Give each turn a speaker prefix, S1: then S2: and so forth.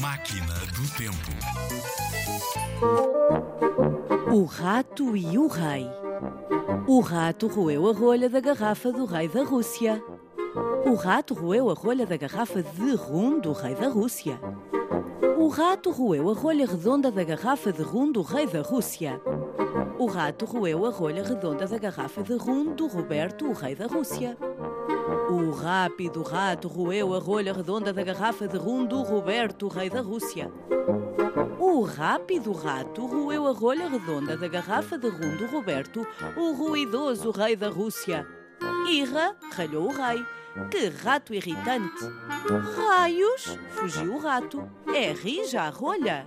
S1: Máquina do Tempo.
S2: O rato e o rei. O rato roeu a rolha da garrafa do rei da Rússia. O rato roeu a rolha da garrafa de rum do rei da Rússia. O rato roeu a rolha redonda da garrafa de rum do rei da Rússia. O rato roeu a rolha redonda da garrafa de rum do Roberto, o rei da Rússia. O rápido rato roeu a rolha redonda da garrafa de rum do Roberto, o rei da Rússia. O rápido rato roeu a rolha redonda da garrafa de rum do Roberto, o ruidoso rei da Rússia. Irra, ralhou o rei. Que rato irritante! Raios! Fugiu o rato. É rija a rolha.